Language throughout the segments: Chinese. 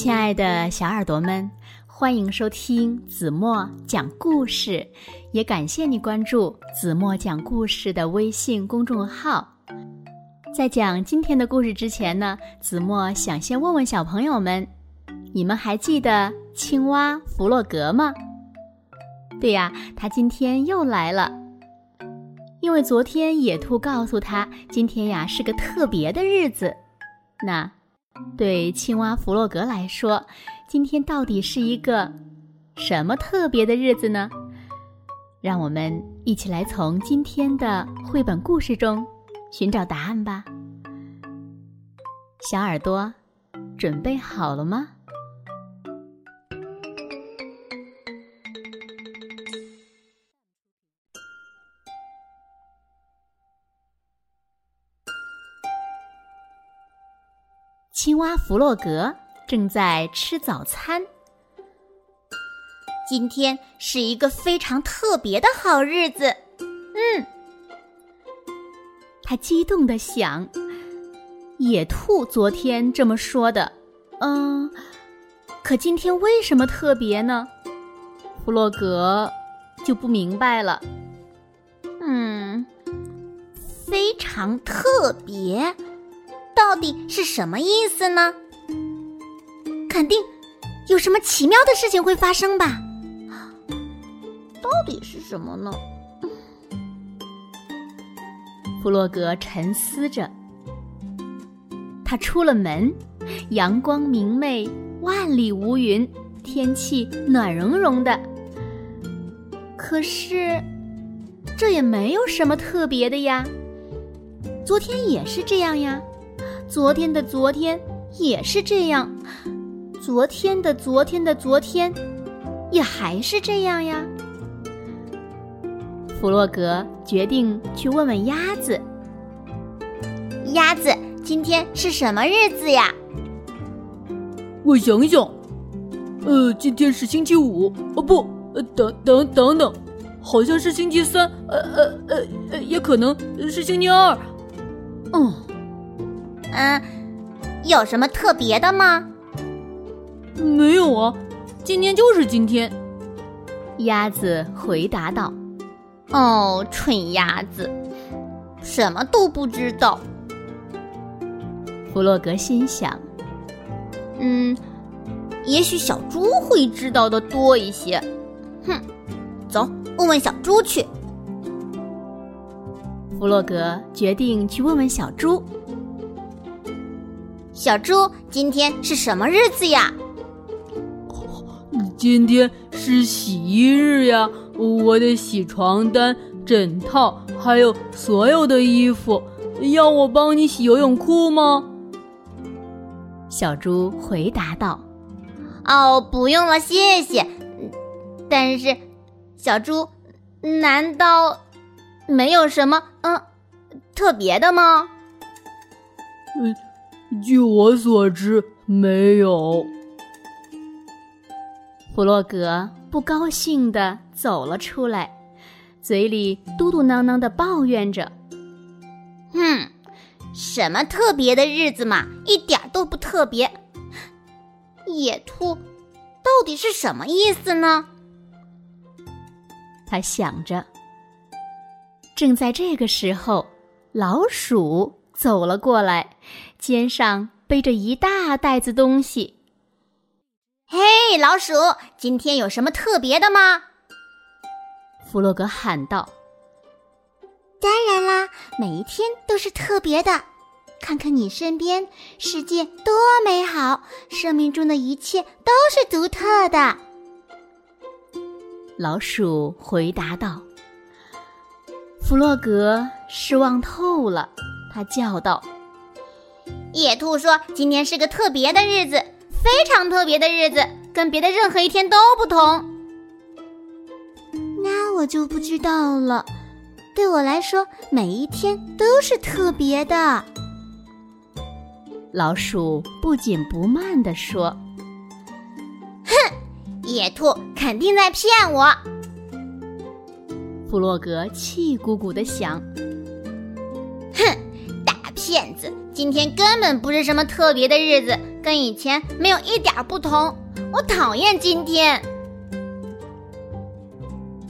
亲爱的小耳朵们，欢迎收听子墨讲故事，也感谢你关注子墨讲故事的微信公众号。在讲今天的故事之前呢，子墨想先问问小朋友们：你们还记得青蛙弗洛格吗？对呀，他今天又来了，因为昨天野兔告诉他，今天呀是个特别的日子。那。对青蛙弗洛格来说，今天到底是一个什么特别的日子呢？让我们一起来从今天的绘本故事中寻找答案吧。小耳朵，准备好了吗？蛙弗洛格正在吃早餐。今天是一个非常特别的好日子，嗯，他激动的想。野兔昨天这么说的，嗯，可今天为什么特别呢？弗洛格就不明白了。嗯，非常特别。到底是什么意思呢？肯定有什么奇妙的事情会发生吧？到底是什么呢？弗洛格沉思着。他出了门，阳光明媚，万里无云，天气暖融融的。可是，这也没有什么特别的呀。昨天也是这样呀。昨天的昨天也是这样，昨天的昨天的昨天，也还是这样呀。弗洛格决定去问问鸭子：“鸭子，今天是什么日子呀？”我想想，呃，今天是星期五，哦不，等等等等，好像是星期三，呃呃呃呃，也可能是星期二，嗯。嗯，有什么特别的吗？没有啊，今天就是今天。鸭子回答道：“哦，蠢鸭子，什么都不知道。”弗洛格心想：“嗯，也许小猪会知道的多一些。”哼，走，问问小猪去。弗洛格决定去问问小猪。小猪，今天是什么日子呀？今天是洗衣日呀！我得洗床单、枕套，还有所有的衣服。要我帮你洗游泳裤吗？小猪回答道：“哦，不用了，谢谢。但是，小猪，难道没有什么嗯特别的吗？”嗯。据我所知，没有。弗洛格不高兴的走了出来，嘴里嘟嘟囔囔的抱怨着：“哼，什么特别的日子嘛，一点都不特别。野兔到底是什么意思呢？”他想着。正在这个时候，老鼠。走了过来，肩上背着一大袋子东西。嘿，老鼠，今天有什么特别的吗？弗洛格喊道。当然啦，每一天都是特别的。看看你身边，世界多美好，生命中的一切都是独特的。老鼠回答道。弗洛格失望透了。他叫道：“野兔说，今天是个特别的日子，非常特别的日子，跟别的任何一天都不同。”那我就不知道了。对我来说，每一天都是特别的。老鼠不紧不慢地说：“哼，野兔肯定在骗我。”弗洛格气鼓鼓的想。骗子！今天根本不是什么特别的日子，跟以前没有一点不同。我讨厌今天。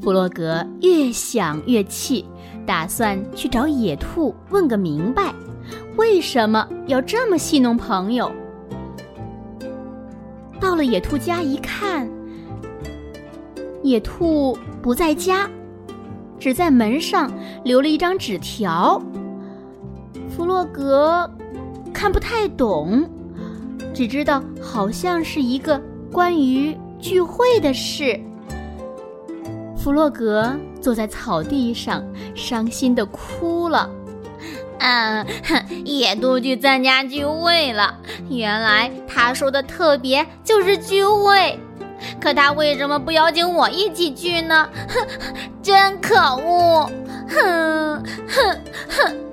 弗洛格越想越气，打算去找野兔问个明白，为什么要这么戏弄朋友。到了野兔家一看，野兔不在家，只在门上留了一张纸条。弗洛格看不太懂，只知道好像是一个关于聚会的事。弗洛格坐在草地上，伤心的哭了。啊，野兔去参加聚会了。原来他说的特别就是聚会，可他为什么不邀请我一起去呢？哼，真可恶！哼哼哼！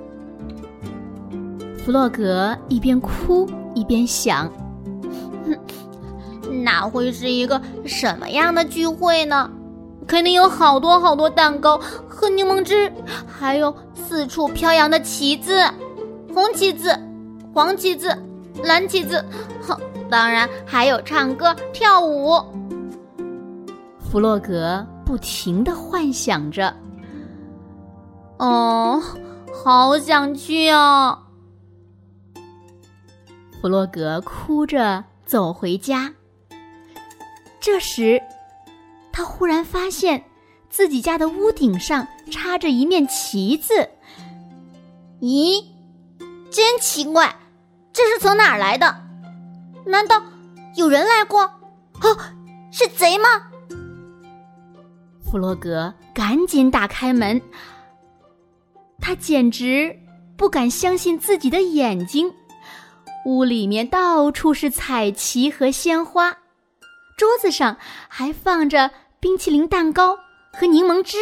弗洛格一边哭一边想：那会是一个什么样的聚会呢？肯定有好多好多蛋糕和柠檬汁，还有四处飘扬的旗子，红旗子、黄旗子、蓝旗子，哼，当然还有唱歌跳舞。弗洛格不停的幻想着，哦，好想去啊！弗洛格哭着走回家，这时。他忽然发现，自己家的屋顶上插着一面旗子。咦，真奇怪，这是从哪儿来的？难道有人来过？哦，是贼吗？弗洛格赶紧打开门，他简直不敢相信自己的眼睛。屋里面到处是彩旗和鲜花。桌子上还放着冰淇淋蛋糕和柠檬汁，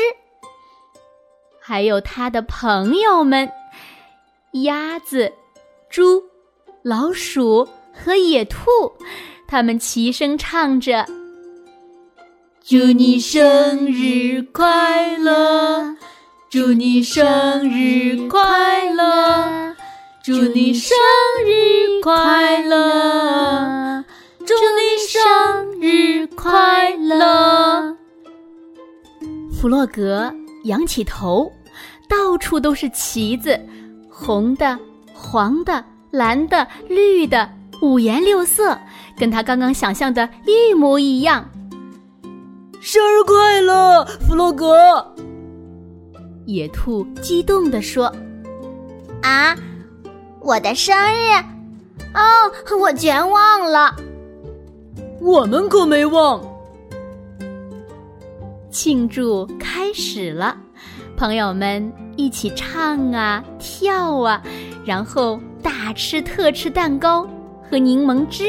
还有他的朋友们：鸭子、猪、老鼠和野兔。他们齐声唱着：“祝你生日快乐，祝你生日快乐，祝你生日快乐。”祝你生日快乐！弗洛格仰起头，到处都是旗子，红的、黄的、蓝的、绿的，五颜六色，跟他刚刚想象的一模一样。生日快乐，弗洛格！野兔激动地说：“啊，我的生日！哦，我全忘了。”我们可没忘。庆祝开始了，朋友们一起唱啊跳啊，然后大吃特吃蛋糕和柠檬汁。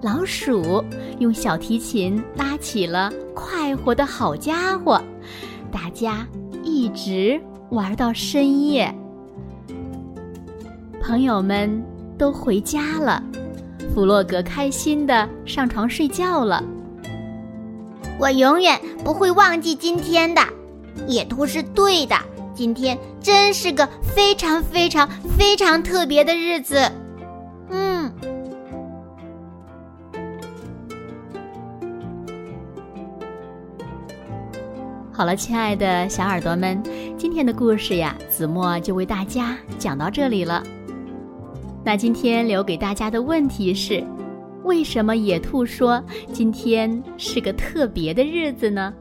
老鼠用小提琴拉起了快活的好家伙，大家一直玩到深夜。朋友们都回家了。弗洛格开心的上床睡觉了。我永远不会忘记今天的。野兔是对的，今天真是个非常非常非常特别的日子。嗯。好了，亲爱的小耳朵们，今天的故事呀，子墨就为大家讲到这里了。那今天留给大家的问题是：为什么野兔说今天是个特别的日子呢？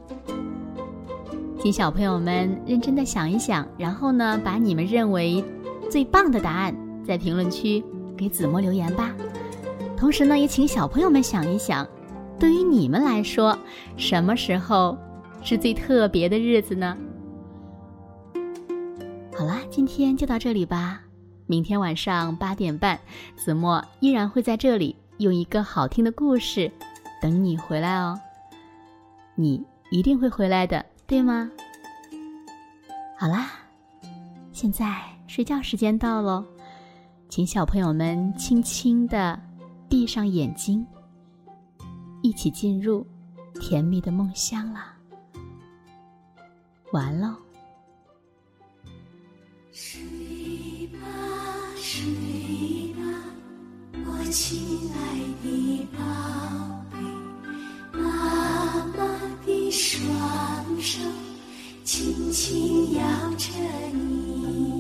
请小朋友们认真的想一想，然后呢，把你们认为最棒的答案在评论区给子墨留言吧。同时呢，也请小朋友们想一想，对于你们来说，什么时候是最特别的日子呢？好啦，今天就到这里吧。明天晚上八点半，子墨依然会在这里用一个好听的故事等你回来哦。你一定会回来的，对吗？好啦，现在睡觉时间到喽，请小朋友们轻轻的闭上眼睛，一起进入甜蜜的梦乡啦。完喽。我亲爱的宝贝妈妈的双手轻轻摇着你。